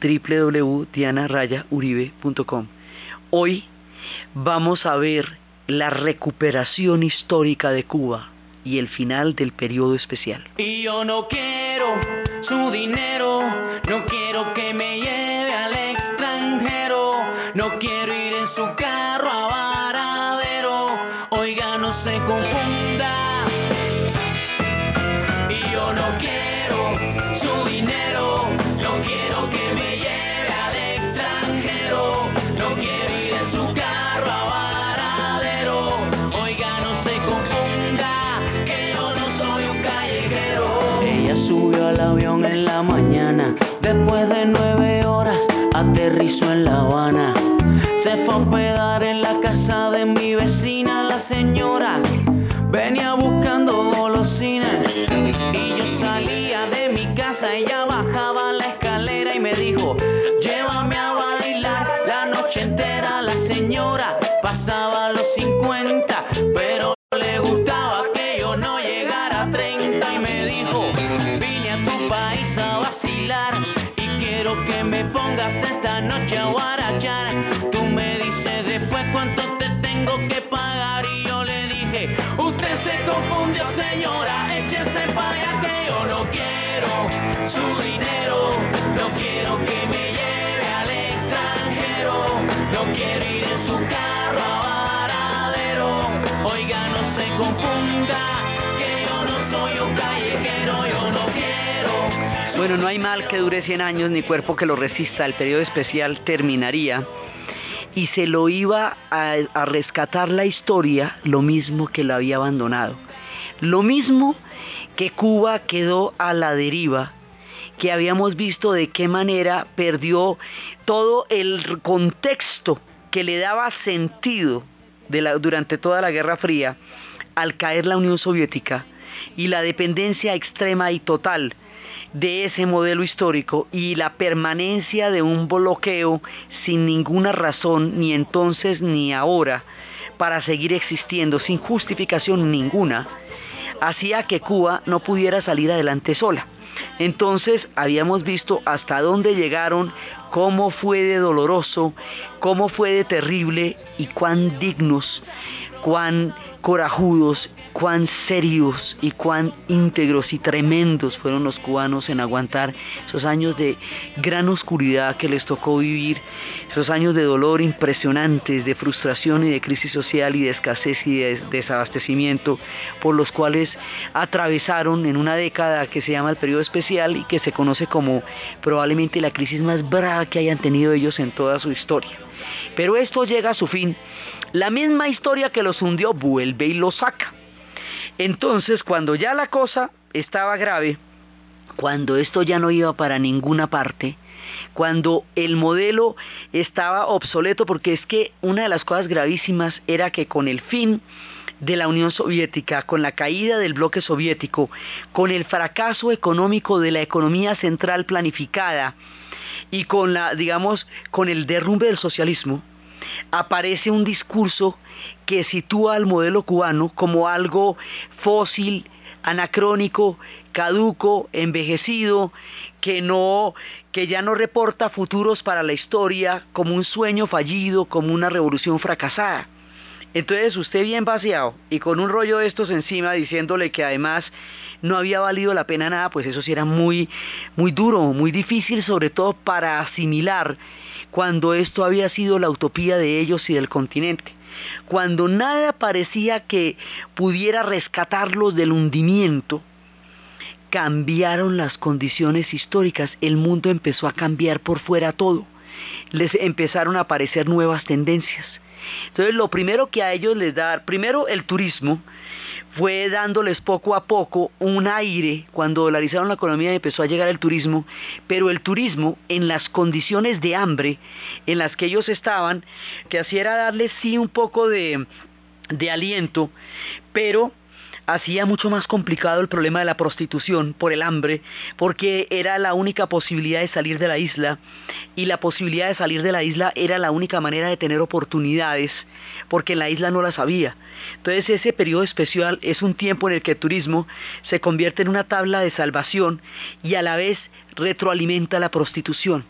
www.dianarayauribe.com. Hoy vamos a ver la recuperación histórica de Cuba y el final del periodo especial. Y yo no quiero su dinero, no quiero que me lleve al extranjero, no quiero al avión en la mañana, después de nueve horas aterrizó en La Habana. Se fue a hospedar en la casa de mi vecina, la señora venía buscando golosinas. Bueno, no hay mal que dure 100 años ni cuerpo que lo resista. El periodo especial terminaría y se lo iba a, rescatar la historia lo mismo que la había abandonado. Lo mismo que Cuba quedó a la deriva, que habíamos visto de qué manera perdió todo el contexto que le daba sentido durante toda la Guerra Fría al caer la Unión Soviética y la dependencia extrema y total de ese modelo histórico y la permanencia de un bloqueo sin ninguna razón, ni entonces ni ahora, para seguir existiendo sin justificación ninguna, hacía que Cuba no pudiera salir adelante sola. Entonces habíamos visto hasta dónde llegaron, cómo fue de doloroso, cómo fue de terrible y cuán dignos, cuán corajudos, cuán serios y cuán íntegros y tremendos fueron los cubanos en aguantar esos años de gran oscuridad que les tocó vivir, esos años de dolor impresionantes, de frustración y de crisis social y de escasez y de desabastecimiento, por los cuales atravesaron en una década que se llama el periodo especial y que se conoce como probablemente la crisis más brava que hayan tenido ellos en toda su historia. Pero esto llega a su fin. La misma historia que los hundió vuelve y los saca. Entonces, cuando ya la cosa estaba grave, cuando esto ya no iba para ninguna parte, cuando el modelo estaba obsoleto, porque es que una de las cosas gravísimas era que con el fin de la Unión Soviética, con la caída del bloque soviético, con el fracaso económico de la economía central planificada y con la, digamos, con el derrumbe del socialismo, aparece un discurso que sitúa al modelo cubano como algo fósil, anacrónico, caduco, envejecido, que no que ya no reporta futuros para la historia, como un sueño fallido, como una revolución fracasada. Entonces usted bien vaciado y con un rollo de estos encima diciéndole que además no había valido la pena nada, pues eso sí era muy muy duro, muy difícil sobre todo para asimilar cuando esto había sido la utopía de ellos y del continente. Cuando nada parecía que pudiera rescatarlos del hundimiento, cambiaron las condiciones históricas, el mundo empezó a cambiar por fuera todo, les empezaron a aparecer nuevas tendencias. Entonces lo primero que a ellos les da, primero el turismo, fue dándoles poco a poco un aire cuando dolarizaron la economía y empezó a llegar el turismo, pero el turismo en las condiciones de hambre en las que ellos estaban, que hacía darles sí un poco de aliento, pero hacía mucho más complicado el problema de la prostitución por el hambre, porque era la única posibilidad de salir de la isla y la posibilidad de salir de la isla era la única manera de tener oportunidades, porque en la isla no las había. Entonces ese periodo especial es un tiempo en el que el turismo se convierte en una tabla de salvación y a la vez retroalimenta la prostitución.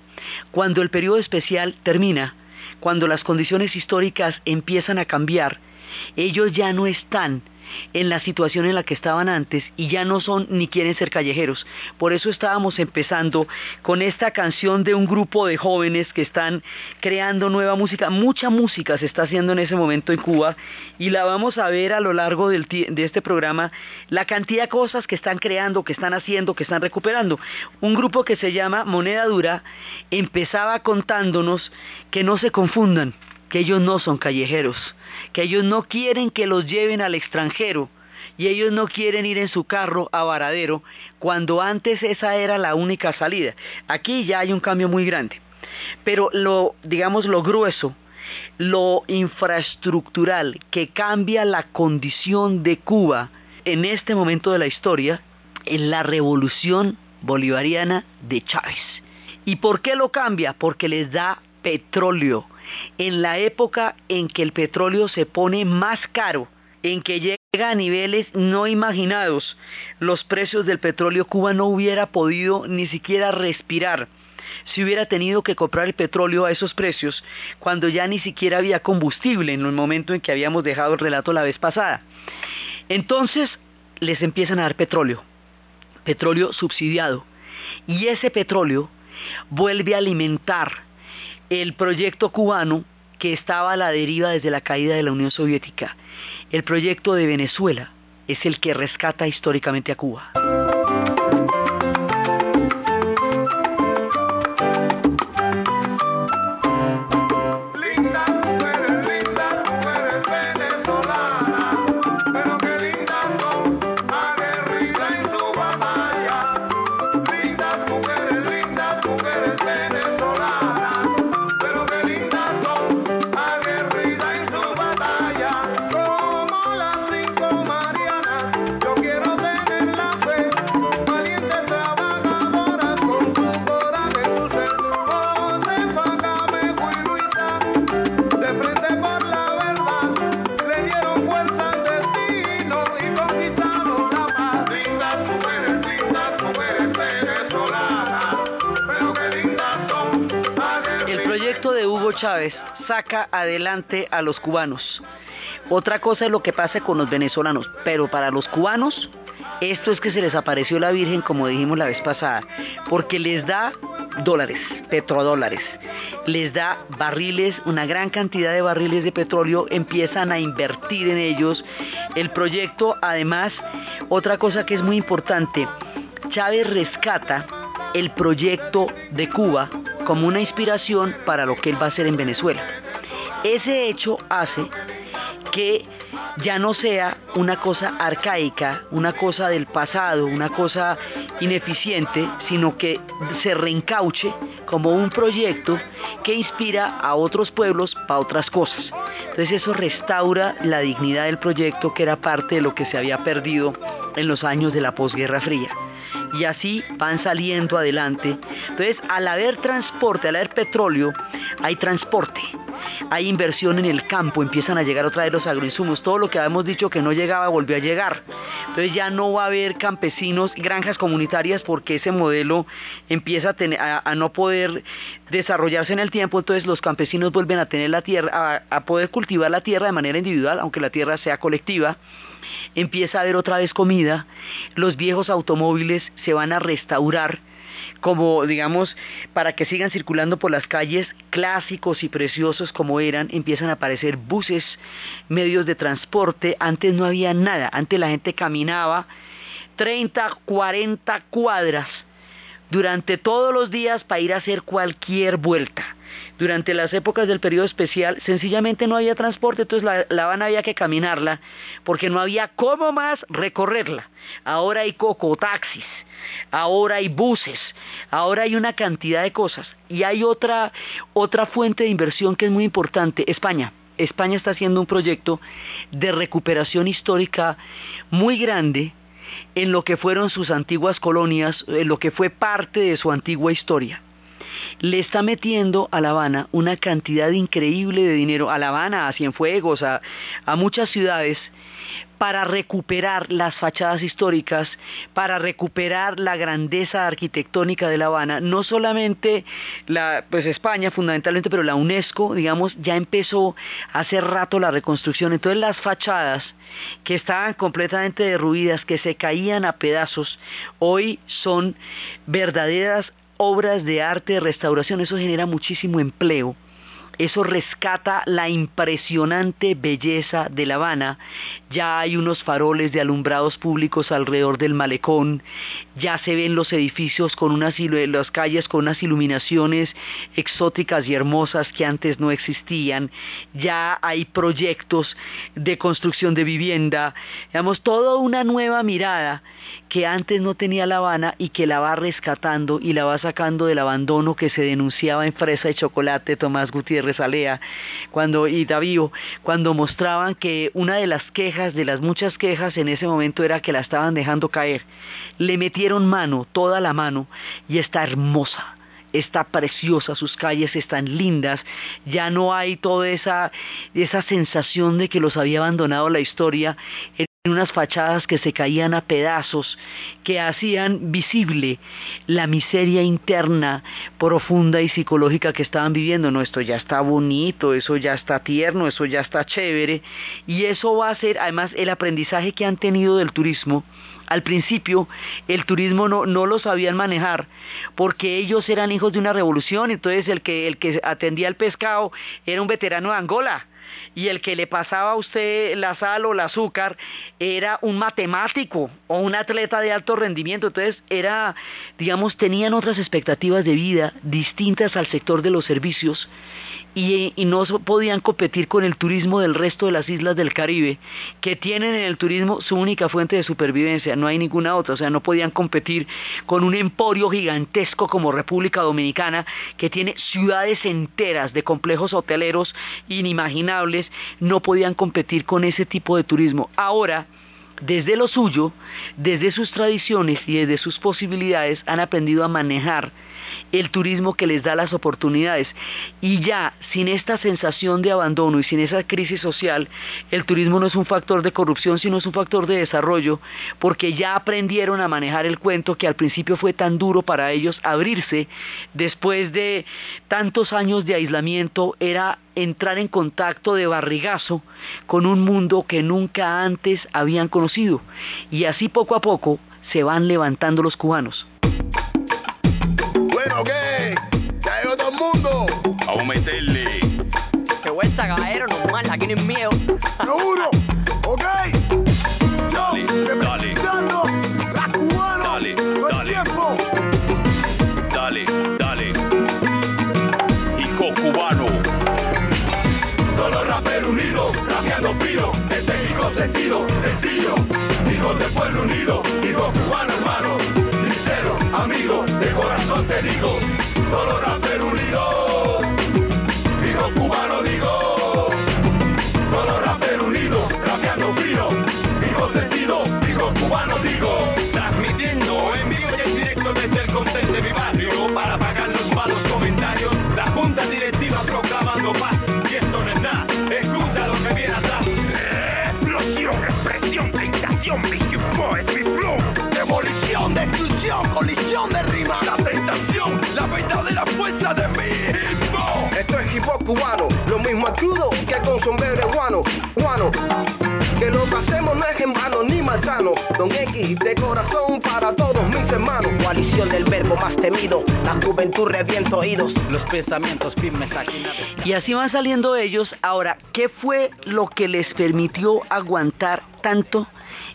Cuando el periodo especial termina, cuando las condiciones históricas empiezan a cambiar, ellos ya no están en la situación en la que estaban antes y ya no son ni quieren ser callejeros. Por eso estábamos empezando con esta canción de un grupo de jóvenes que están creando nueva música. Mucha música se está haciendo en ese momento en Cuba y la vamos a ver a lo largo de este programa, la cantidad de cosas que están creando, que están haciendo, que están recuperando. Un grupo que se llama Moneda Dura empezaba contándonos que no se confundan, que ellos no son callejeros que ellos no quieren que los lleven al extranjero y ellos no quieren ir en su carro a Varadero cuando antes esa era la única salida. Aquí ya hay un cambio muy grande. Pero lo, digamos, lo grueso, lo infraestructural que cambia la condición de Cuba en este momento de la historia es la revolución bolivariana de Chávez. ¿Y por qué lo cambia? Porque les da petróleo en la época en que el petróleo se pone más caro, en que llega a niveles no imaginados, los precios del petróleo Cuba no hubiera podido ni siquiera respirar si hubiera tenido que comprar el petróleo a esos precios cuando ya ni siquiera había combustible en el momento en que habíamos dejado el relato la vez pasada. Entonces les empiezan a dar petróleo, petróleo subsidiado, y ese petróleo vuelve a alimentar el proyecto cubano que estaba a la deriva desde la caída de la Unión Soviética. El proyecto de Venezuela es el que rescata históricamente a Cuba. Chávez saca adelante a los cubanos. Otra cosa es lo que pasa con los venezolanos, pero para los cubanos esto es que se les apareció la Virgen, como dijimos la vez pasada, porque les da dólares, petrodólares, les da barriles, una gran cantidad de barriles de petróleo, empiezan a invertir en ellos. El proyecto, además, otra cosa que es muy importante, Chávez rescata el proyecto de Cuba como una inspiración para lo que él va a hacer en Venezuela. Ese hecho hace que ya no sea una cosa arcaica, una cosa del pasado, una cosa ineficiente, sino que se reencauche como un proyecto que inspira a otros pueblos para otras cosas. Entonces eso restaura la dignidad del proyecto que era parte de lo que se había perdido en los años de la posguerra fría y así van saliendo adelante. Entonces, al haber transporte, al haber petróleo, hay transporte, hay inversión en el campo, empiezan a llegar otra vez los agroinsumos, todo lo que habíamos dicho que no llegaba volvió a llegar. Entonces ya no va a haber campesinos, granjas comunitarias porque ese modelo empieza a, no poder desarrollarse en el tiempo, entonces los campesinos vuelven a tener la tierra, a poder cultivar la tierra de manera individual, aunque la tierra sea colectiva empieza a haber otra vez comida, los viejos automóviles se van a restaurar como digamos para que sigan circulando por las calles clásicos y preciosos como eran, empiezan a aparecer buses, medios de transporte, antes no había nada, antes la gente caminaba 30, 40 cuadras durante todos los días para ir a hacer cualquier vuelta. Durante las épocas del periodo especial, sencillamente no había transporte, entonces la, la Habana había que caminarla porque no había cómo más recorrerla. Ahora hay cocotaxis, ahora hay buses, ahora hay una cantidad de cosas. Y hay otra, otra fuente de inversión que es muy importante, España. España está haciendo un proyecto de recuperación histórica muy grande en lo que fueron sus antiguas colonias, en lo que fue parte de su antigua historia. Le está metiendo a La Habana una cantidad increíble de dinero, a La Habana, a Cienfuegos, a, muchas ciudades, para recuperar las fachadas históricas, para recuperar la grandeza arquitectónica de La Habana, no solamente la, pues España fundamentalmente, pero la UNESCO, digamos, ya empezó hace rato la reconstrucción. Entonces las fachadas que estaban completamente derruidas, que se caían a pedazos, hoy son verdaderas obras de arte restauración. Eso genera muchísimo empleo eso rescata la impresionante belleza de La Habana. Ya hay unos faroles de alumbrados públicos alrededor del malecón, ya se ven los edificios con unas las calles con unas iluminaciones exóticas y hermosas que antes no existían, ya hay proyectos de construcción de vivienda, digamos, toda una nueva mirada que antes no tenía La Habana y que la va rescatando y la va sacando del abandono que se denunciaba en Fresa y Chocolate Tomás Gutiérrez Resalea cuando, y Davío, cuando mostraban que una de las quejas, de las muchas quejas en ese momento era que la estaban dejando caer. Le metieron mano, toda la mano, y está hermosa está preciosa, sus calles están lindas, ya no hay toda esa, esa sensación de que los había abandonado la historia unas fachadas que se caían a pedazos, que hacían visible la miseria interna, profunda y psicológica que estaban viviendo. No, esto ya está bonito, eso ya está tierno, eso ya está chévere, y eso va a ser además el aprendizaje que han tenido del turismo. Al principio el turismo no, no lo sabían manejar porque ellos eran hijos de una revolución, entonces el que, el que atendía el pescado era un veterano de Angola y el que le pasaba a usted la sal o el azúcar era un matemático o un atleta de alto rendimiento. Entonces era, digamos, tenían otras expectativas de vida distintas al sector de los servicios y, y, no podían competir con el turismo del resto de las islas del Caribe, que tienen en el turismo su única fuente de supervivencia, no hay ninguna otra, o sea, no podían competir con un emporio gigantesco como República Dominicana, que tiene ciudades enteras de complejos hoteleros inimaginables, no podían competir con ese tipo de turismo. Ahora, desde lo suyo, desde sus tradiciones y desde sus posibilidades, han aprendido a manejar el turismo que les da las oportunidades. Y ya, sin esta sensación de abandono y sin esa crisis social, el turismo no es un factor de corrupción, sino es un factor de desarrollo, porque ya aprendieron a manejar el cuento que al principio fue tan duro para ellos abrirse después de tantos años de aislamiento, era entrar en contacto de barrigazo con un mundo que nunca antes habían conocido. Y así poco a poco se van levantando los cubanos. Bueno, ¿qué? Ya llegó todo el mundo. Vamos a meterle. Qué vuelta, caballero, normal, aquí no hay miedo. Seguro. ¿Ok? Dale, representando la cubana. Dale, el dale. tiempo. dale, dale. Hijo cubano, Todos los raperos unidos, rapeando piro, el técnico sentido, sencillo, hijos del pueblo unido, hijos cubano hermano, amigo, de corazón te digo, todos los raperos la juventud oídos, los pensamientos firmes. Y así van saliendo ellos. Ahora, ¿qué fue lo que les permitió aguantar tanto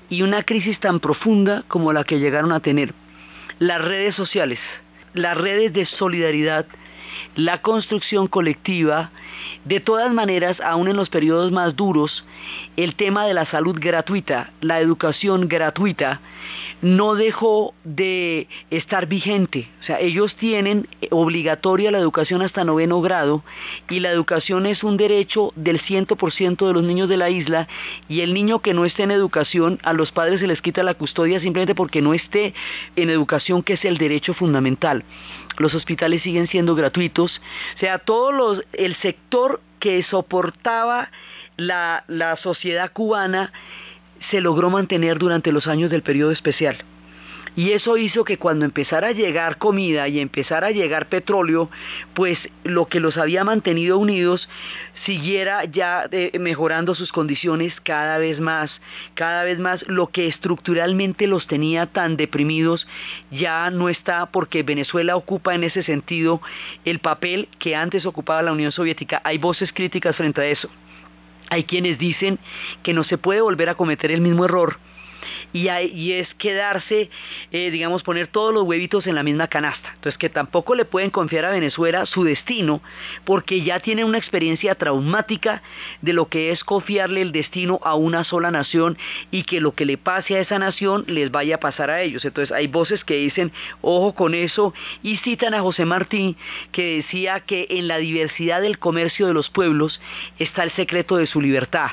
y una crisis tan profunda como la que llegaron a tener? Las redes sociales, las redes de solidaridad la construcción colectiva, de todas maneras, aún en los periodos más duros, el tema de la salud gratuita, la educación gratuita, no dejó de estar vigente. O sea, ellos tienen obligatoria la educación hasta noveno grado y la educación es un derecho del 100% de los niños de la isla y el niño que no esté en educación, a los padres se les quita la custodia simplemente porque no esté en educación, que es el derecho fundamental. Los hospitales siguen siendo gratuitos. O sea, todo los, el sector que soportaba la, la sociedad cubana se logró mantener durante los años del periodo especial. Y eso hizo que cuando empezara a llegar comida y empezara a llegar petróleo, pues lo que los había mantenido unidos siguiera ya eh, mejorando sus condiciones cada vez más, cada vez más lo que estructuralmente los tenía tan deprimidos ya no está porque Venezuela ocupa en ese sentido el papel que antes ocupaba la Unión Soviética. Hay voces críticas frente a eso. Hay quienes dicen que no se puede volver a cometer el mismo error y, es quedarse, eh, digamos, poner todos los huevitos en la misma canasta. Entonces que tampoco le pueden confiar a Venezuela su destino porque ya tienen una experiencia traumática de lo que es confiarle el destino a una sola nación y que lo que le pase a esa nación les vaya a pasar a ellos. Entonces hay voces que dicen, ojo con eso, y citan a José Martí que decía que en la diversidad del comercio de los pueblos está el secreto de su libertad,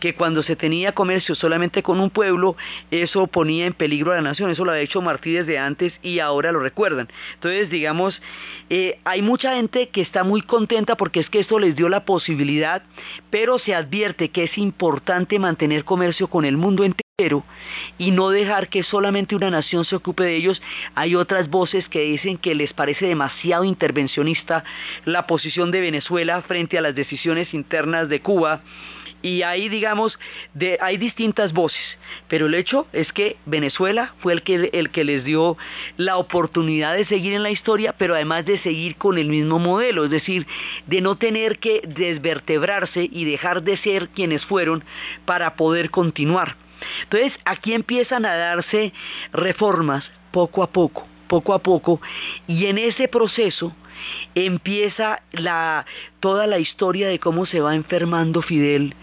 que cuando se tenía comercio solamente con un pueblo, eso ponía en peligro a la nación, eso lo ha hecho Martí desde antes y ahora lo recuerdan. Entonces, digamos, eh, hay mucha gente que está muy contenta porque es que esto les dio la posibilidad, pero se advierte que es importante mantener comercio con el mundo entero y no dejar que solamente una nación se ocupe de ellos. Hay otras voces que dicen que les parece demasiado intervencionista la posición de Venezuela frente a las decisiones internas de Cuba y ahí digamos hay distintas voces pero el hecho es que Venezuela fue el que, el que les dio la oportunidad de seguir en la historia pero además de seguir con el mismo modelo es decir de no tener que desvertebrarse y dejar de ser quienes fueron para poder continuar. Entonces aquí empiezan a darse reformas poco a poco poco a poco y en ese proceso empieza la, toda la historia de cómo se va enfermando Fidel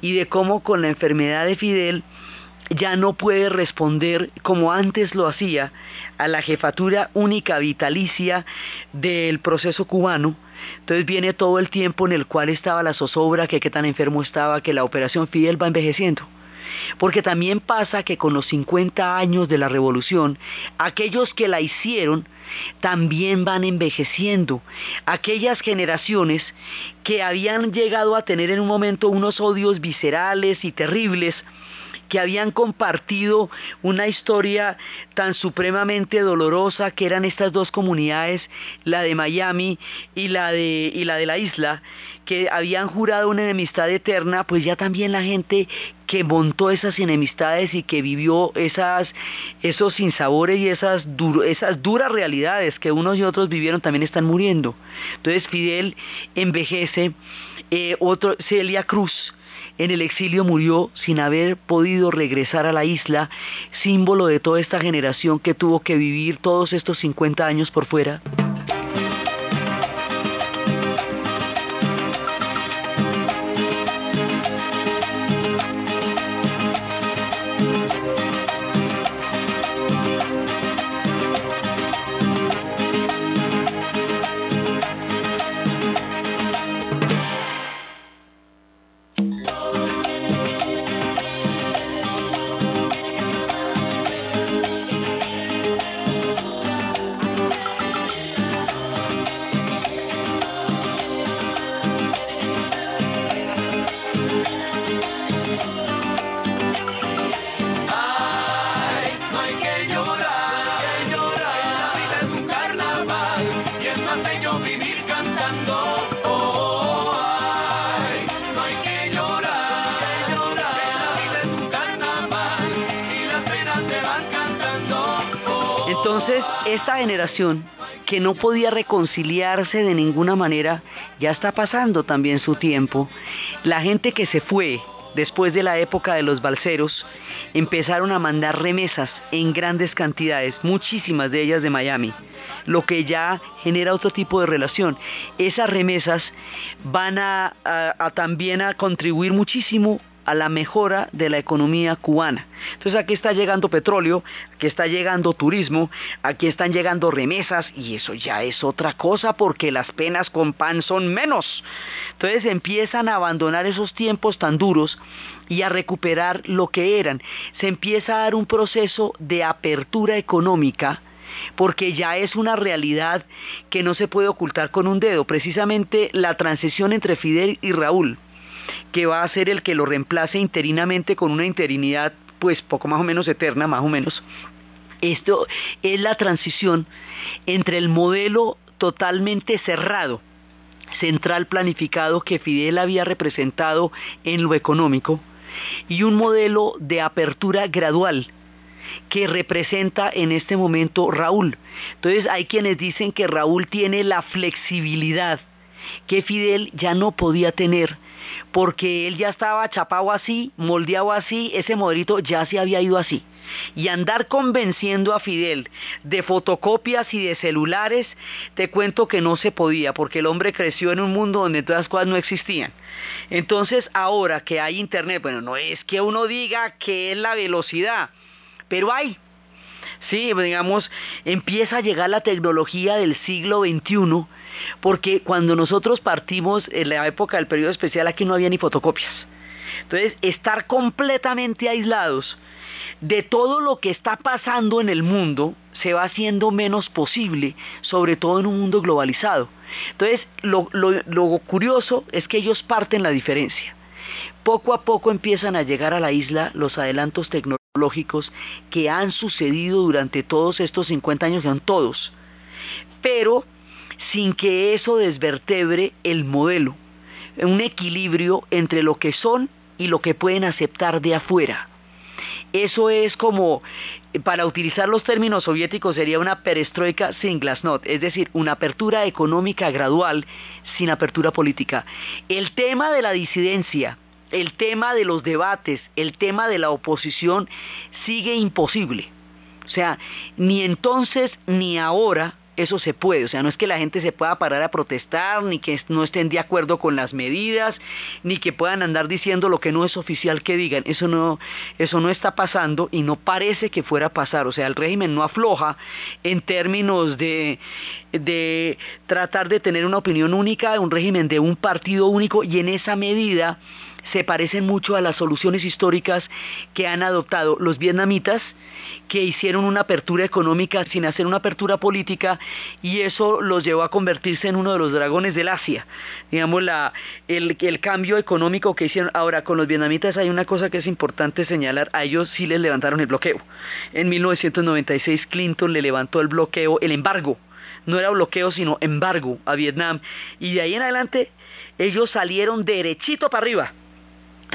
y de cómo con la enfermedad de Fidel ya no puede responder como antes lo hacía a la jefatura única vitalicia del proceso cubano. Entonces viene todo el tiempo en el cual estaba la zozobra, que qué tan enfermo estaba, que la operación Fidel va envejeciendo. Porque también pasa que con los 50 años de la revolución, aquellos que la hicieron también van envejeciendo. Aquellas generaciones que habían llegado a tener en un momento unos odios viscerales y terribles, que habían compartido una historia tan supremamente dolorosa que eran estas dos comunidades, la de Miami y la de, y la, de la isla, que habían jurado una enemistad eterna, pues ya también la gente que montó esas enemistades y que vivió esas, esos sinsabores y esas, esas duras realidades que unos y otros vivieron también están muriendo. Entonces Fidel envejece, eh, otro, Celia Cruz, en el exilio murió sin haber podido regresar a la isla, símbolo de toda esta generación que tuvo que vivir todos estos 50 años por fuera. Generación que no podía reconciliarse de ninguna manera, ya está pasando también su tiempo. La gente que se fue, después de la época de los balseros, empezaron a mandar remesas en grandes cantidades, muchísimas de ellas de Miami, lo que ya genera otro tipo de relación. Esas remesas van a, a- a también a contribuir muchísimo a la mejora de la economía cubana. Entonces aquí está llegando petróleo, aquí está llegando turismo, aquí están llegando remesas y eso ya es otra cosa porque las penas con pan son menos. Entonces empiezan a abandonar esos tiempos tan duros y a recuperar lo que eran. Se empieza a dar un proceso de apertura económica porque ya es una realidad que no se puede ocultar con un dedo. Precisamente la transición entre Fidel y Raúl que va a ser el que lo reemplace interinamente con una interinidad pues poco más o menos eterna, más o menos. Esto es la transición entre el modelo totalmente cerrado, central planificado que Fidel había representado en lo económico y un modelo de apertura gradual que representa en este momento Raúl. Entonces hay quienes dicen que Raúl tiene la flexibilidad que Fidel ya no podía tener porque él ya estaba chapado así, moldeado así, ese modelito ya se había ido así. Y andar convenciendo a Fidel de fotocopias y de celulares, te cuento que no se podía, porque el hombre creció en un mundo donde todas las cosas no existían. Entonces, ahora que hay internet, bueno, no es que uno diga que es la velocidad, pero hay. Sí, digamos, empieza a llegar la tecnología del siglo XXI, porque cuando nosotros partimos en la época del periodo especial aquí no había ni fotocopias. Entonces, estar completamente aislados de todo lo que está pasando en el mundo se va haciendo menos posible, sobre todo en un mundo globalizado. Entonces, lo, lo, curioso es que ellos parten la diferencia. Poco a poco empiezan a llegar a la isla los adelantos tecnológicos que han sucedido durante todos estos 50 años, son todos, pero sin que eso desvertebre el modelo, un equilibrio entre lo que son y lo que pueden aceptar de afuera. Eso es como, para utilizar los términos soviéticos, sería una perestroika sin glasnost, es decir, una apertura económica gradual sin apertura política. El tema de la disidencia, el tema de los debates, el tema de la oposición sigue imposible. O sea, ni entonces ni ahora eso se puede. O sea, no es que la gente se pueda parar a protestar, ni que no estén de acuerdo con las medidas, ni que puedan andar diciendo lo que no es oficial que digan. Eso no, eso no está pasando y no parece que fuera a pasar. O sea, el régimen no afloja en términos de, de tratar de tener una opinión única, un régimen de un partido único y en esa medida se parecen mucho a las soluciones históricas que han adoptado los vietnamitas, que hicieron una apertura económica sin hacer una apertura política y eso los llevó a convertirse en uno de los dragones del Asia. Digamos, la, el, el cambio económico que hicieron. Ahora, con los vietnamitas hay una cosa que es importante señalar, a ellos sí les levantaron el bloqueo. En 1996 Clinton le levantó el bloqueo, el embargo. No era bloqueo, sino embargo a Vietnam. Y de ahí en adelante ellos salieron derechito para arriba.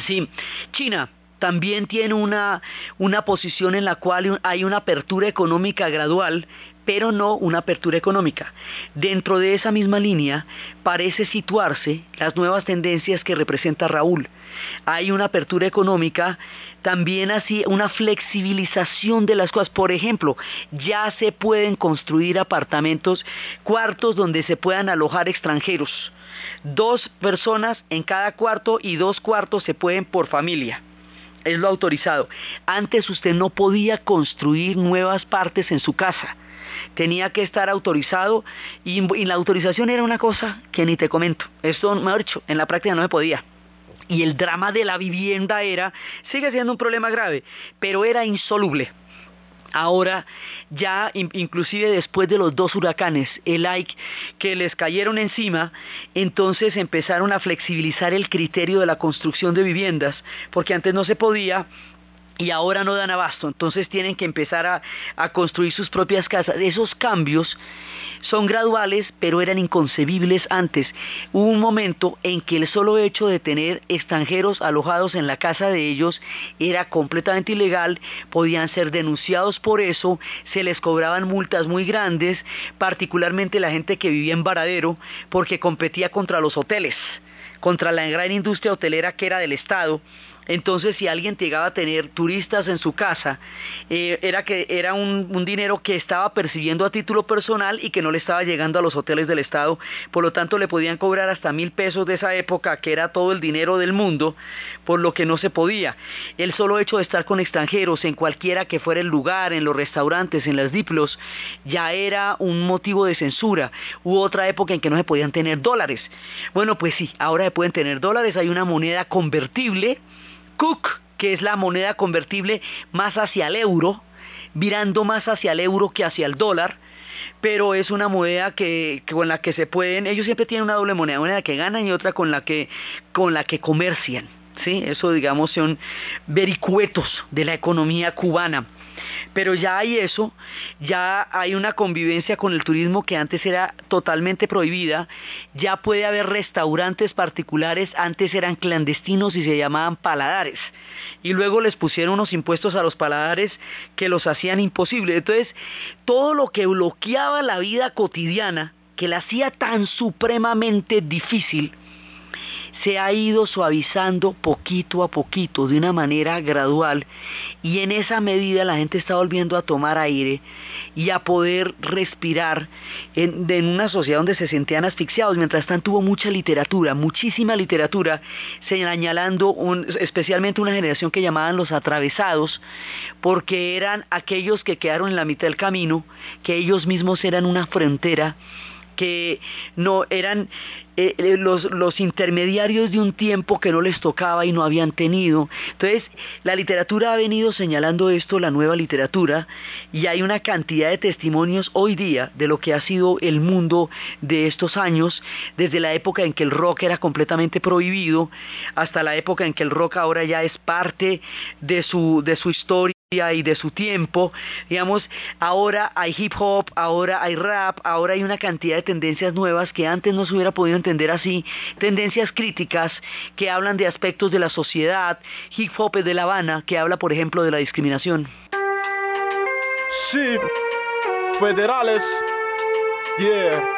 Sí, China también tiene una, una posición en la cual hay una apertura económica gradual, pero no una apertura económica. Dentro de esa misma línea parece situarse las nuevas tendencias que representa Raúl. Hay una apertura económica, también así una flexibilización de las cosas. Por ejemplo, ya se pueden construir apartamentos, cuartos donde se puedan alojar extranjeros. Dos personas en cada cuarto y dos cuartos se pueden por familia es lo autorizado. Antes usted no podía construir nuevas partes en su casa. Tenía que estar autorizado y, la autorización era una cosa que ni te comento. Esto, mejor dicho, en la práctica no se podía. Y el drama de la vivienda era, sigue siendo un problema grave, pero era insoluble. Ahora ya inclusive después de los dos huracanes, el Ike, que les cayeron encima, entonces empezaron a flexibilizar el criterio de la construcción de viviendas, porque antes no se podía y ahora no dan abasto, entonces tienen que empezar a, construir sus propias casas. Esos cambios son graduales, pero eran inconcebibles antes. Hubo un momento en que el solo hecho de tener extranjeros alojados en la casa de ellos era completamente ilegal, podían ser denunciados por eso, se les cobraban multas muy grandes, particularmente la gente que vivía en Varadero, porque competía contra los hoteles contra la gran industria hotelera que era del Estado Entonces, si alguien llegaba a tener turistas en su casa, eh, era que era un, un, dinero que estaba percibiendo a título personal y que no le estaba llegando a los hoteles del Estado. Por lo tanto, le podían cobrar hasta mil pesos de esa época, que era todo el dinero del mundo, por lo que no se podía. El solo hecho de estar con extranjeros en cualquiera que fuera el lugar, en los restaurantes, en las diplos, ya era un motivo de censura. Hubo otra época en que no se podían tener dólares. Bueno, pues sí, ahora se pueden tener dólares. Hay una moneda convertible Cook, que es la moneda convertible más hacia el euro, virando más hacia el euro que hacia el dólar, pero es una moneda que, con la que se pueden, ellos siempre tienen una doble moneda, una que ganan y otra con la que, con la que comercian. ¿sí? Eso digamos son vericuetos de la economía cubana. Pero ya hay eso, ya hay una convivencia con el turismo que antes era totalmente prohibida, ya puede haber restaurantes particulares, antes eran clandestinos y se llamaban paladares. Y luego les pusieron unos impuestos a los paladares que los hacían imposibles. Entonces, todo lo que bloqueaba la vida cotidiana, que la hacía tan supremamente difícil, se ha ido suavizando poquito a poquito, de una manera gradual, y en esa medida la gente está volviendo a tomar aire y a poder respirar en, una sociedad donde se sentían asfixiados. Mientras tanto hubo mucha literatura, muchísima literatura, señalando un, especialmente una generación que llamaban los atravesados, porque eran aquellos que quedaron en la mitad del camino, que ellos mismos eran una frontera que no eran eh, los, los, intermediarios de un tiempo que no les tocaba y no habían tenido. Entonces, la literatura ha venido señalando esto, la nueva literatura, y hay una cantidad de testimonios hoy día de lo que ha sido el mundo de estos años, desde la época en que el rock era completamente prohibido, hasta la época en que el rock ahora ya es parte de su, de su historia y de su tiempo, digamos, ahora hay hip hop, ahora hay rap, ahora hay una cantidad de tendencias nuevas que antes no se hubiera podido entender así, tendencias críticas que hablan de aspectos de la sociedad, hip hop es de La Habana, que habla, por ejemplo, de la discriminación. Sí, federales, yeah.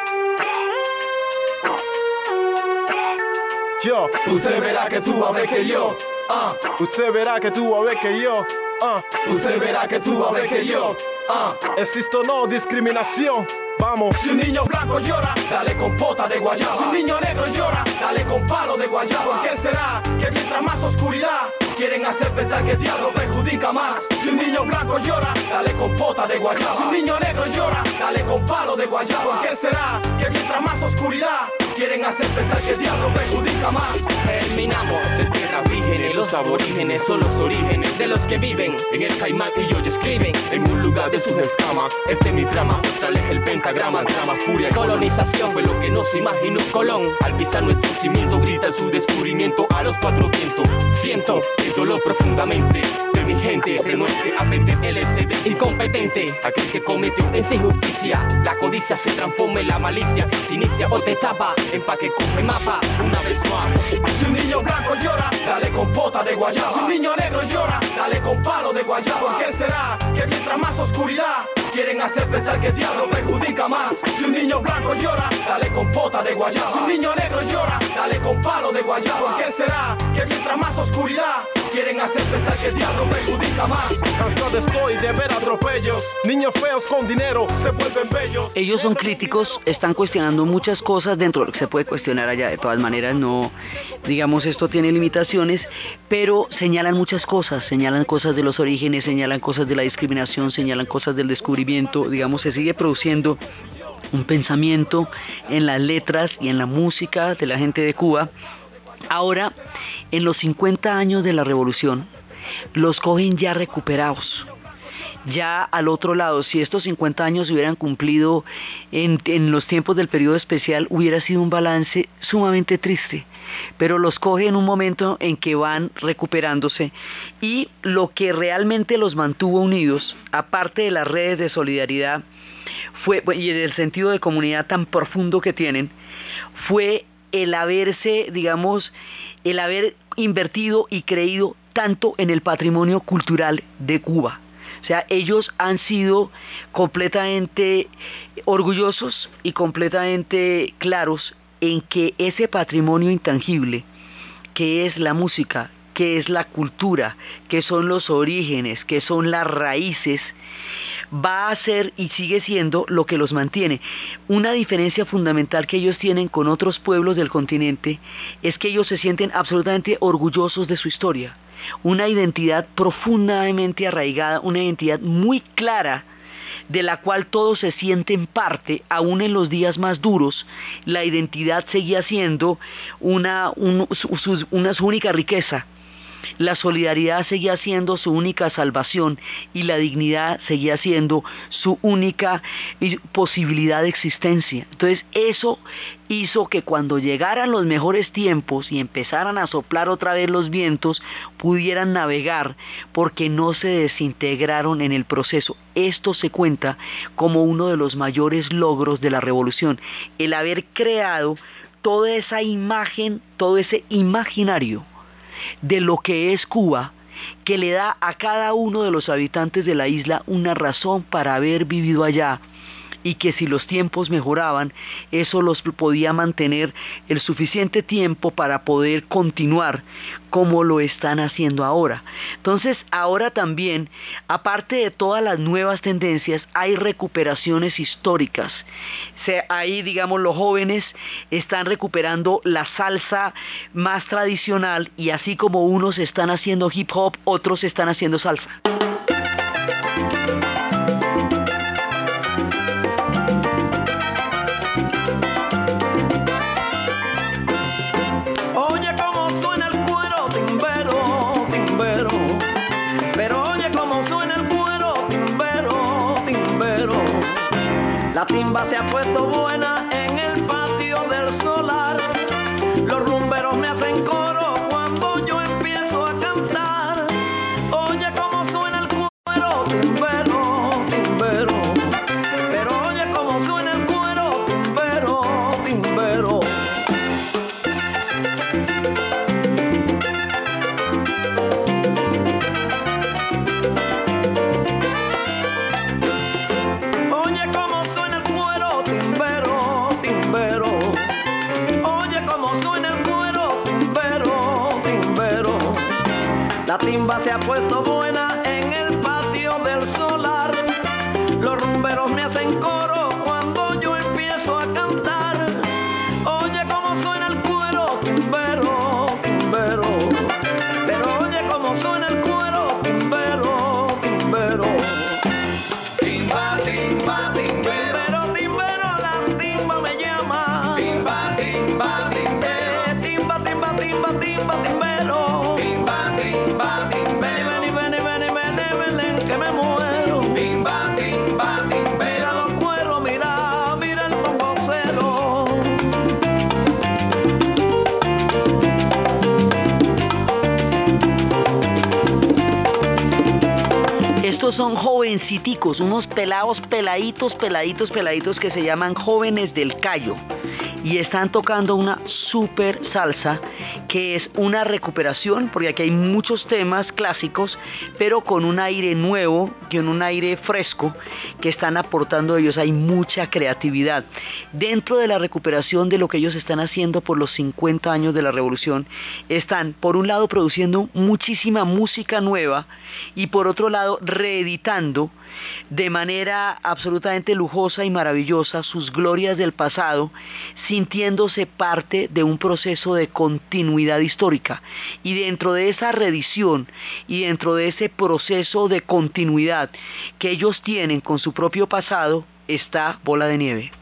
Yo, usted verá que tú a ver que yo, ah, usted verá que tú a ver que yo, ah, usted verá que tú a ver que yo, ah, existe no discriminación. Vamos. Si un niño blanco llora, dale con pota de guayaba. Si un niño negro llora, dale con palo de guayaba. ¿Por qué será que mientras más oscuridad quieren hacer pensar que el diablo perjudica más? Si un niño blanco llora, dale con pota de guayaba. Si un niño negro llora, dale con palo de guayaba. ¿Por qué será que mientras más oscuridad quieren hacer pensar que el diablo perjudica más? Terminamos de tierras vírgenes, los aborígenes son los orígenes de los que viven en el caimán y hoy escriben en un lugar de sus escamas. Este es mi drama, mostrarles el pentagrama, drama, furia, colonización fue lo que nos imaginó Colón. Al pisar nuestro cimiento grita su descubrimiento a los cuatro vientos. Siento el dolor profundamente de mi gente, de nuestra LCD incompetente, aquel que comete esa injusticia. La codicia se transforma en la malicia, se inicia o te tapa, empaque coge mapa, una vez más. Si un niño blanco llora, dale con pota de guayaba. Si un niño negro llora, dale con palo de guayaba. ¿Por qué será que mientras más oscuridad quieren hacer pensar que el diablo perjudica más? Si un niño blanco llora, dale con pota de guayaba. Si un niño negro llora, dale con palo de guayaba. ¿Por qué será que mientras más oscuridad quieren hacer pensar que el diablo perjudica más? Cansado estoy de ver atropellos. Niños feos con dinero se vuelven bellos. Ellos son críticos, están cuestionando muchas cosas dentro de lo que se puede cuestionar allá. De todas maneras, no, digamos, esto tiene limitaciones, pero señalan muchas cosas. Señalan cosas de los orígenes, señalan cosas de la discriminación, señalan cosas del descubrimiento. Digamos, se sigue produciendo un pensamiento en las letras y en la música de la gente de Cuba. Ahora, en los 50 años de la revolución, los cogen ya recuperados. Ya al otro lado, si estos 50 años se hubieran cumplido en, los tiempos del periodo especial, hubiera sido un balance sumamente triste. Pero los coge en un momento en que van recuperándose y lo que realmente los mantuvo unidos, aparte de las redes de solidaridad, fue, y del sentido de comunidad tan profundo que tienen, fue el haberse, digamos, el haber invertido y creído tanto en el patrimonio cultural de Cuba. O sea, ellos han sido completamente orgullosos y completamente claros en que ese patrimonio intangible, que es la música, que es la cultura, que son los orígenes, que son las raíces, va a ser y sigue siendo lo que los mantiene. Una diferencia fundamental que ellos tienen con otros pueblos del continente es que ellos se sienten absolutamente orgullosos de su historia, una identidad profundamente arraigada, una identidad muy clara de la cual todos se sienten parte, aún en los días más duros, la identidad seguía siendo una, una su única riqueza la solidaridad seguía siendo su única salvación y la dignidad seguía siendo su única posibilidad de existencia. Entonces eso hizo que cuando llegaran los mejores tiempos y empezaran a soplar otra vez los vientos, pudieran navegar porque no se desintegraron en el proceso. Esto se cuenta como uno de los mayores logros de la revolución, el haber creado toda esa imagen, todo ese imaginario de lo que es Cuba, que le da a cada uno de los habitantes de la isla una razón para haber vivido allá y que si los tiempos mejoraban, eso los podía mantener el suficiente tiempo para poder continuar como lo están haciendo ahora. Entonces, ahora también, aparte de todas las nuevas tendencias, hay recuperaciones históricas. ahí, digamos, los jóvenes están recuperando la salsa más tradicional y así como unos están haciendo hip hop, otros están haciendo salsa. Timba se ha puesto buena Son jovenciticos, unos pelados, peladitos, peladitos, peladitos que se llaman jóvenes del callo y están tocando una super salsa que es una recuperación, porque aquí hay muchos temas clásicos, pero con un aire nuevo, con un aire fresco que están aportando ellos. Hay mucha creatividad. Dentro de la recuperación de lo que ellos están haciendo por los 50 años de la revolución, están por un lado produciendo muchísima música nueva y por otro lado reeditando de manera absolutamente lujosa y maravillosa sus glorias del pasado, sintiéndose parte de un proceso de continuidad histórica. Y dentro de esa reedición y dentro de ese proceso de continuidad que ellos tienen con su propio pasado, está Bola de Nieve.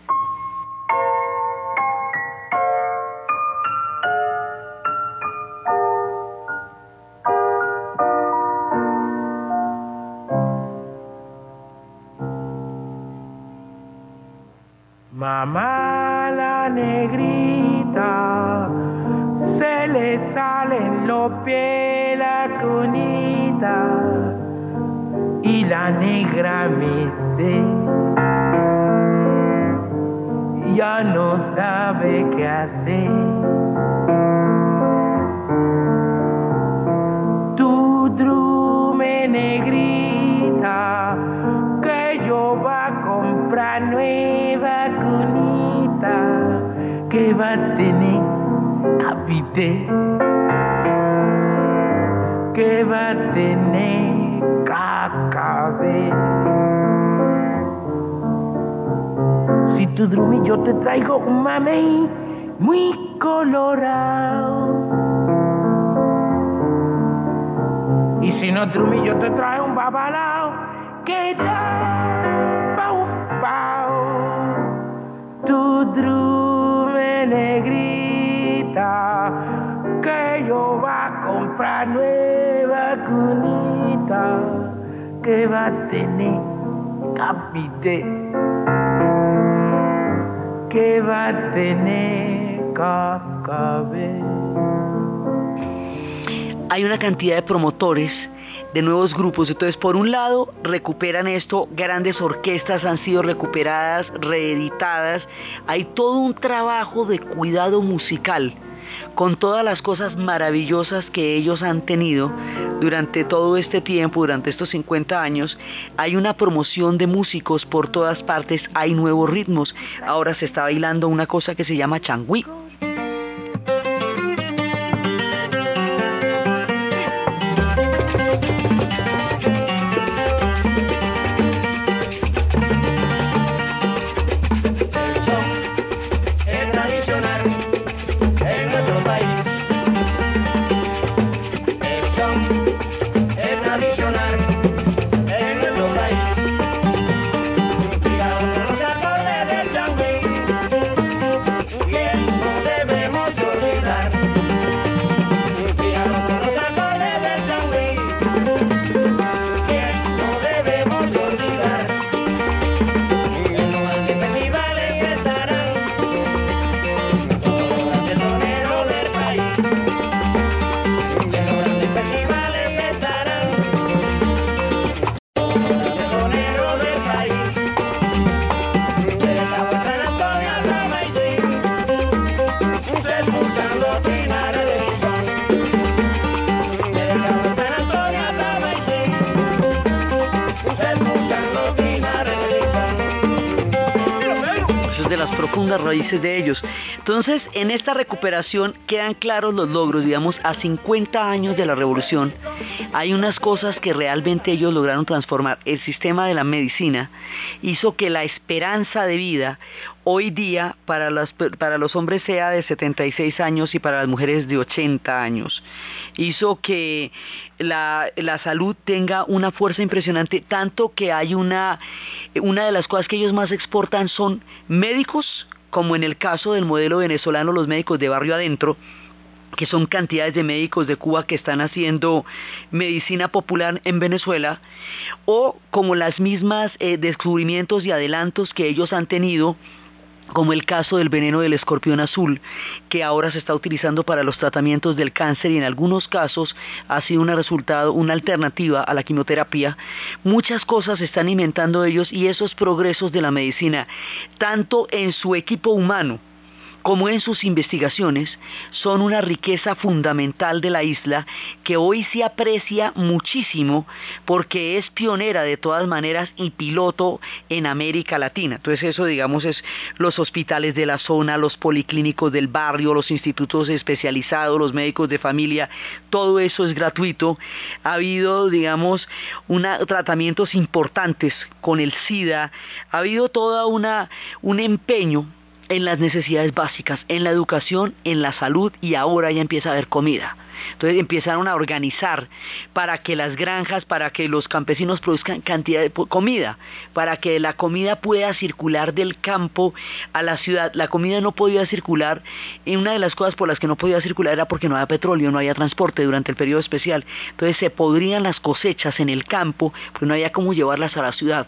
Mamá la negrita, se le salen los pies la cunita y la negra dice, ya no sabe qué hacer. Si tu drumi yo te traigo un mamey muy colorado. Y si no drumi yo te traigo un babalao que da pau pau. Tu drume negrita que yo va a comprar nueva cunita que va a tener capite que va a tener hay una cantidad de promotores de nuevos grupos. Entonces, por un lado, recuperan esto, grandes orquestas han sido recuperadas, reeditadas. Hay todo un trabajo de cuidado musical con todas las cosas maravillosas que ellos han tenido durante todo este tiempo, durante estos 50 años, hay una promoción de músicos por todas partes, hay nuevos ritmos. Ahora se está bailando una cosa que se llama changüí. De ellos. Entonces, en esta recuperación quedan claros los logros, digamos, a 50 años de la revolución. Hay unas cosas que realmente ellos lograron transformar. El sistema de la medicina hizo que la esperanza de vida hoy día para, las, para los hombres sea de 76 años y para las mujeres de 80 años. Hizo que la, la salud tenga una fuerza impresionante, tanto que hay una, una de las cosas que ellos más exportan son médicos, como en el caso del modelo venezolano, los médicos de barrio adentro, que son cantidades de médicos de Cuba que están haciendo medicina popular en Venezuela, o como las mismas eh, descubrimientos y adelantos que ellos han tenido como el caso del veneno del escorpión azul, que ahora se está utilizando para los tratamientos del cáncer y en algunos casos ha sido un resultado, una alternativa a la quimioterapia. Muchas cosas están inventando ellos y esos progresos de la medicina, tanto en su equipo humano, como en sus investigaciones, son una riqueza fundamental de la isla que hoy se aprecia muchísimo porque es pionera de todas maneras y piloto en América Latina. Entonces eso, digamos, es los hospitales de la zona, los policlínicos del barrio, los institutos especializados, los médicos de familia, todo eso es gratuito. Ha habido, digamos, tratamientos importantes con el SIDA, ha habido toda una un empeño en las necesidades básicas, en la educación, en la salud y ahora ya empieza a haber comida. Entonces empezaron a organizar para que las granjas, para que los campesinos produzcan cantidad de comida, para que la comida pueda circular del campo a la ciudad. La comida no podía circular y una de las cosas por las que no podía circular era porque no había petróleo, no había transporte durante el periodo especial. Entonces se podrían las cosechas en el campo, porque no había cómo llevarlas a la ciudad.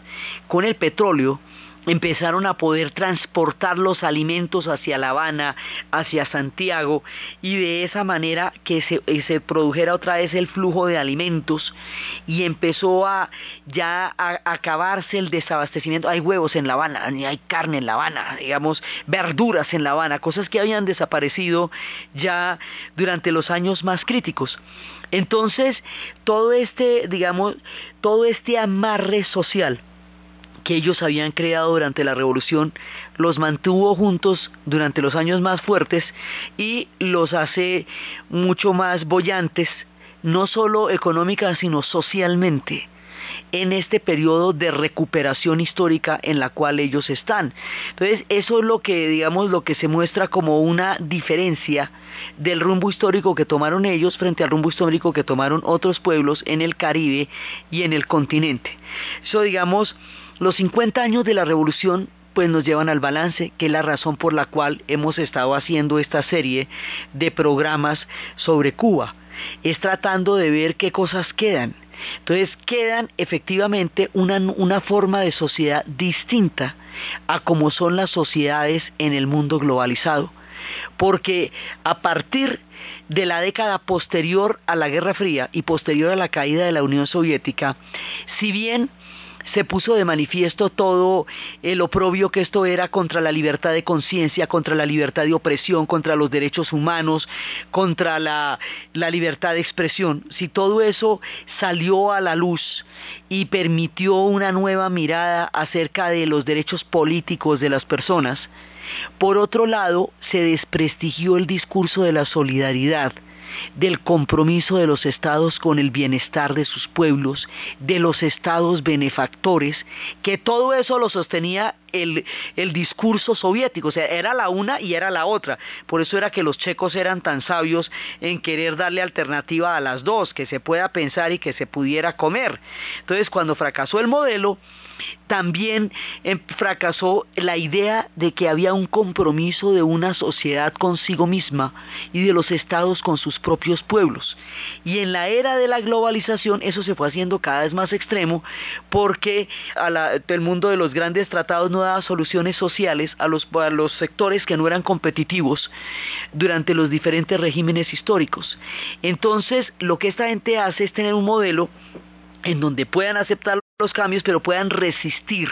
Con el petróleo empezaron a poder transportar los alimentos hacia La Habana, hacia Santiago, y de esa manera que se, eh, se produjera otra vez el flujo de alimentos y empezó a ya a, acabarse el desabastecimiento. Hay huevos en La Habana, hay carne en La Habana, digamos, verduras en La Habana, cosas que habían desaparecido ya durante los años más críticos. Entonces, todo este, digamos, todo este amarre social que ellos habían creado durante la revolución los mantuvo juntos durante los años más fuertes y los hace mucho más bollantes no solo económica, sino socialmente en este periodo de recuperación histórica en la cual ellos están. Entonces, eso es lo que, digamos, lo que se muestra como una diferencia del rumbo histórico que tomaron ellos frente al rumbo histórico que tomaron otros pueblos en el Caribe y en el continente. Eso, digamos, los 50 años de la revolución pues nos llevan al balance, que es la razón por la cual hemos estado haciendo esta serie de programas sobre Cuba. Es tratando de ver qué cosas quedan. Entonces quedan efectivamente una, una forma de sociedad distinta a como son las sociedades en el mundo globalizado. Porque a partir de la década posterior a la Guerra Fría y posterior a la caída de la Unión Soviética, si bien se puso de manifiesto todo el oprobio que esto era contra la libertad de conciencia, contra la libertad de opresión, contra los derechos humanos, contra la, la, libertad de expresión. Si todo eso salió a la luz y permitió una nueva mirada acerca de los derechos políticos de las personas, por otro lado, se desprestigió el discurso de la solidaridad, del compromiso de los estados con el bienestar de sus pueblos, de los estados benefactores, que todo eso lo sostenía el, el, discurso soviético, o sea, era la una y era la otra. Por eso era que los checos eran tan sabios en querer darle alternativa a las dos, que se pueda pensar y que se pudiera comer. Entonces, cuando fracasó el modelo, también em, fracasó la idea de que había un compromiso de una sociedad consigo misma y de los estados con sus propios pueblos. Y en la era de la globalización eso se fue haciendo cada vez más extremo porque el mundo de los grandes tratados no daba soluciones sociales a los, a los sectores que no eran competitivos durante los diferentes regímenes históricos. Entonces lo que esta gente hace es tener un modelo en donde puedan aceptar los cambios, pero puedan resistir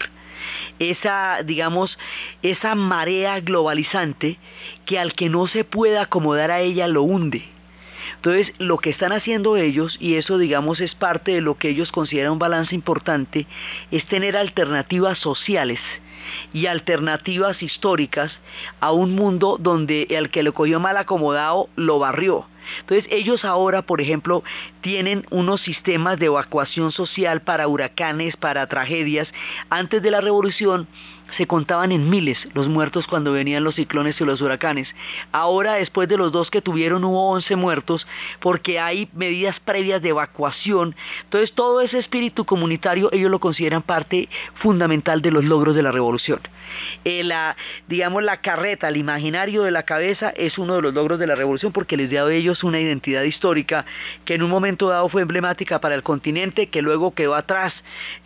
esa, digamos, esa marea globalizante que al que no se pueda acomodar a ella lo hunde. Entonces, lo que están haciendo ellos, y eso digamos es parte de lo que ellos consideran un balance importante, es tener alternativas sociales y alternativas históricas a un mundo donde el que lo cogió mal acomodado lo barrió. Entonces ellos ahora, por ejemplo, tienen unos sistemas de evacuación social para huracanes, para tragedias. Antes de la revolución se contaban en miles los muertos cuando venían los ciclones y los huracanes. Ahora, después de los dos que tuvieron, hubo 11 muertos porque hay medidas previas de evacuación. Entonces, todo ese espíritu comunitario ellos lo consideran parte fundamental de los logros de la revolución. Eh, la, digamos, la carreta, el imaginario de la cabeza es uno de los logros de la revolución porque les dio a ellos una identidad histórica que en un momento dado fue emblemática para el continente, que luego quedó atrás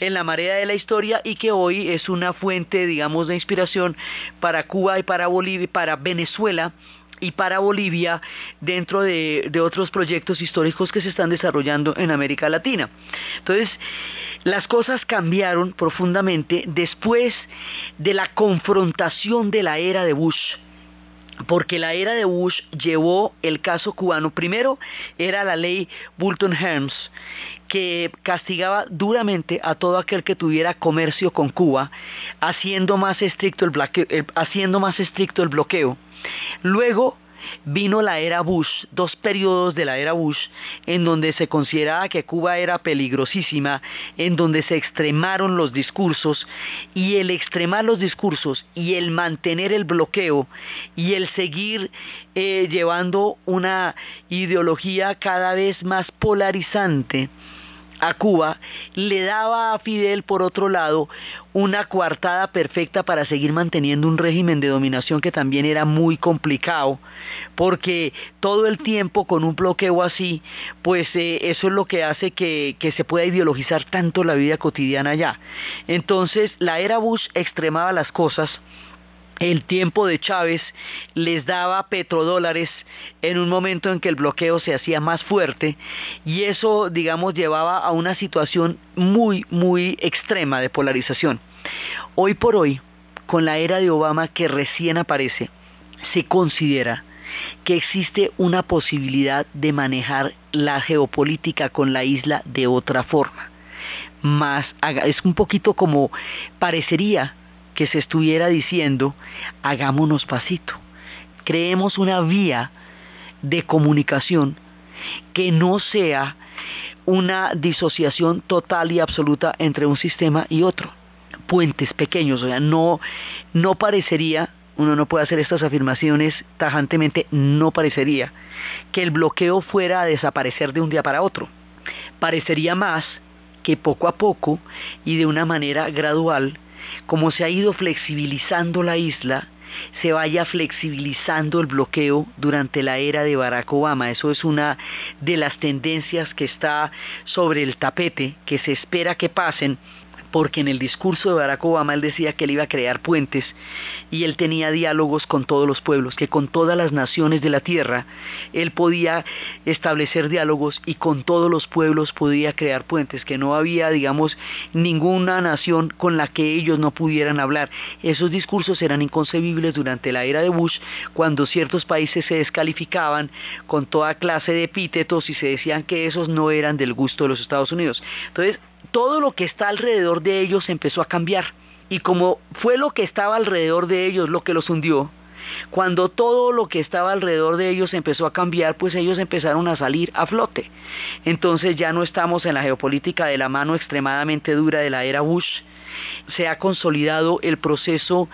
en la marea de la historia y que hoy es una fuente, digamos, de inspiración para Cuba y para Bolivia, para Venezuela y para Bolivia dentro de, de, otros proyectos históricos que se están desarrollando en América Latina. Entonces, las cosas cambiaron profundamente después de la confrontación de la era de Bush porque la era de Bush llevó el caso cubano. Primero era la ley Bulton-Helms, que castigaba duramente a todo aquel que tuviera comercio con Cuba, haciendo más estricto el, bloqueo, haciendo más estricto el bloqueo. Luego vino la era Bush, dos periodos de la era Bush, en donde se consideraba que Cuba era peligrosísima, en donde se extremaron los discursos, y el extremar los discursos y el mantener el bloqueo y el seguir eh, llevando una ideología cada vez más polarizante, a Cuba, le daba a Fidel, por otro lado, una coartada perfecta para seguir manteniendo un régimen de dominación que también era muy complicado, porque todo el tiempo con un bloqueo así, pues eh, eso es lo que hace que, que se pueda ideologizar tanto la vida cotidiana allá. Entonces, la era Bush extremaba las cosas, el tiempo de Chávez les daba petrodólares en un momento en que el bloqueo se hacía más fuerte y eso, digamos, llevaba a una situación muy, muy extrema de polarización. Hoy por hoy, con la era de Obama que recién aparece, se considera que existe una posibilidad de manejar la geopolítica con la isla de otra forma. Más, es un poquito como parecería que se estuviera diciendo, hagámonos pasito, creemos una vía de comunicación que no sea una disociación total y absoluta entre un sistema y otro. Puentes pequeños, o sea, no, no parecería, uno no puede hacer estas afirmaciones tajantemente, no parecería que el bloqueo fuera a desaparecer de un día para otro. Parecería más que poco a poco y de una manera gradual, como se ha ido flexibilizando la isla, se vaya flexibilizando el bloqueo durante la era de Barack Obama. Eso es una de las tendencias que está sobre el tapete, que se espera que pasen porque en el discurso de Barack Obama él decía que él iba a crear puentes y él tenía diálogos con todos los pueblos, que con todas las naciones de la tierra él podía establecer diálogos y con todos los pueblos podía crear puentes, que no había, digamos, ninguna nación con la que ellos no pudieran hablar. Esos discursos eran inconcebibles durante la era de Bush, cuando ciertos países se descalificaban con toda clase de epítetos y se decían que esos no eran del gusto de los Estados Unidos. Entonces, todo lo que está alrededor de ellos empezó a cambiar. Y como fue lo que estaba alrededor de ellos lo que los hundió, cuando todo lo que estaba alrededor de ellos empezó a cambiar, pues ellos empezaron a salir a flote. Entonces ya no estamos en la geopolítica de la mano extremadamente dura de la era Bush. Se ha consolidado el proceso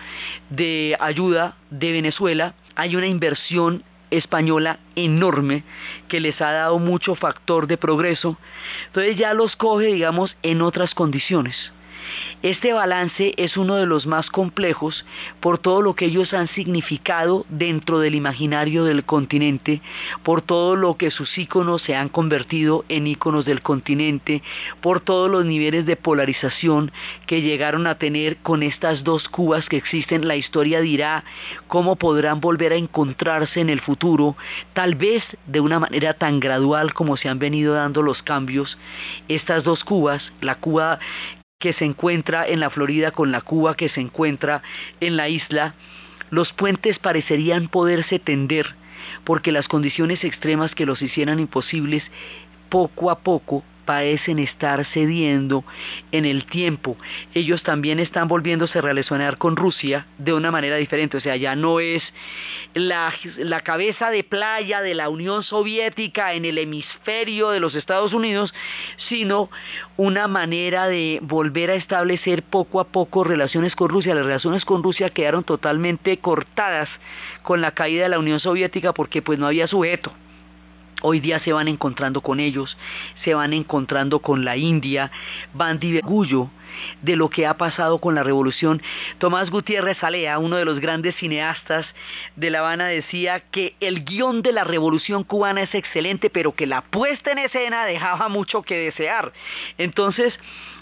de ayuda de Venezuela. Hay una inversión española enorme que les ha dado mucho factor de progreso. Entonces ya los coge, digamos, en otras condiciones. Este balance es uno de los más complejos por todo lo que ellos han significado dentro del imaginario del continente, por todo lo que sus íconos se han convertido en íconos del continente, por todos los niveles de polarización que llegaron a tener con estas dos Cubas que existen. La historia dirá cómo podrán volver a encontrarse en el futuro, tal vez de una manera tan gradual como se han venido dando los cambios. Estas dos Cubas, la Cuba que se encuentra en la Florida con la Cuba que se encuentra en la isla, los puentes parecerían poderse tender porque las condiciones extremas que los hicieran imposibles poco a poco parecen estar cediendo en el tiempo. Ellos también están volviéndose a relacionar con Rusia de una manera diferente. O sea, ya no es la, la cabeza de playa de la Unión Soviética en el hemisferio de los Estados Unidos, sino una manera de volver a establecer poco a poco relaciones con Rusia. Las relaciones con Rusia quedaron totalmente cortadas con la caída de la Unión Soviética porque pues no había sujeto. Hoy día se van encontrando con ellos, se van encontrando con la India, van de orgullo de lo que ha pasado con la revolución. Tomás Gutiérrez Alea, uno de los grandes cineastas de La Habana, decía que el guion de la revolución cubana es excelente, pero que la puesta en escena dejaba mucho que desear. Entonces,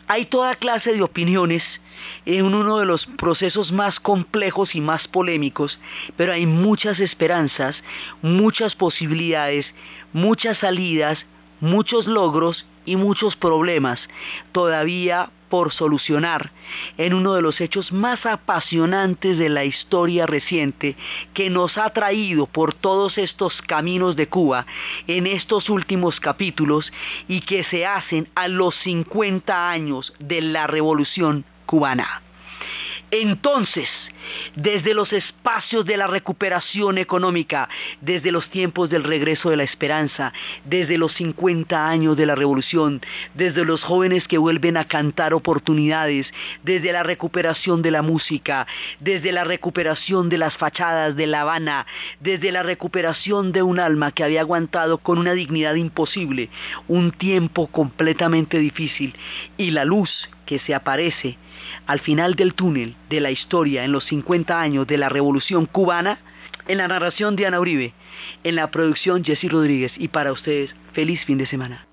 hay toda clase de opiniones en uno de los procesos más complejos y más polémicos, pero hay muchas esperanzas, muchas posibilidades, muchas salidas, muchos logros y muchos problemas todavía por solucionar en uno de los hechos más apasionantes de la historia reciente que nos ha traído por todos estos caminos de Cuba en estos últimos capítulos y que se hacen a los 50 años de la revolución cubana. Entonces, desde los espacios de la recuperación económica, desde los tiempos del regreso de la esperanza, desde los 50 años de la revolución, desde los jóvenes que vuelven a cantar oportunidades, desde la recuperación de la música, desde la recuperación de las fachadas de La Habana, desde la recuperación de un alma que había aguantado con una dignidad imposible un tiempo completamente difícil y la luz que se aparece al final del túnel de la historia en los 50 años de la Revolución Cubana, en la narración de Ana Uribe, en la producción Jessy Rodríguez y para ustedes, feliz fin de semana.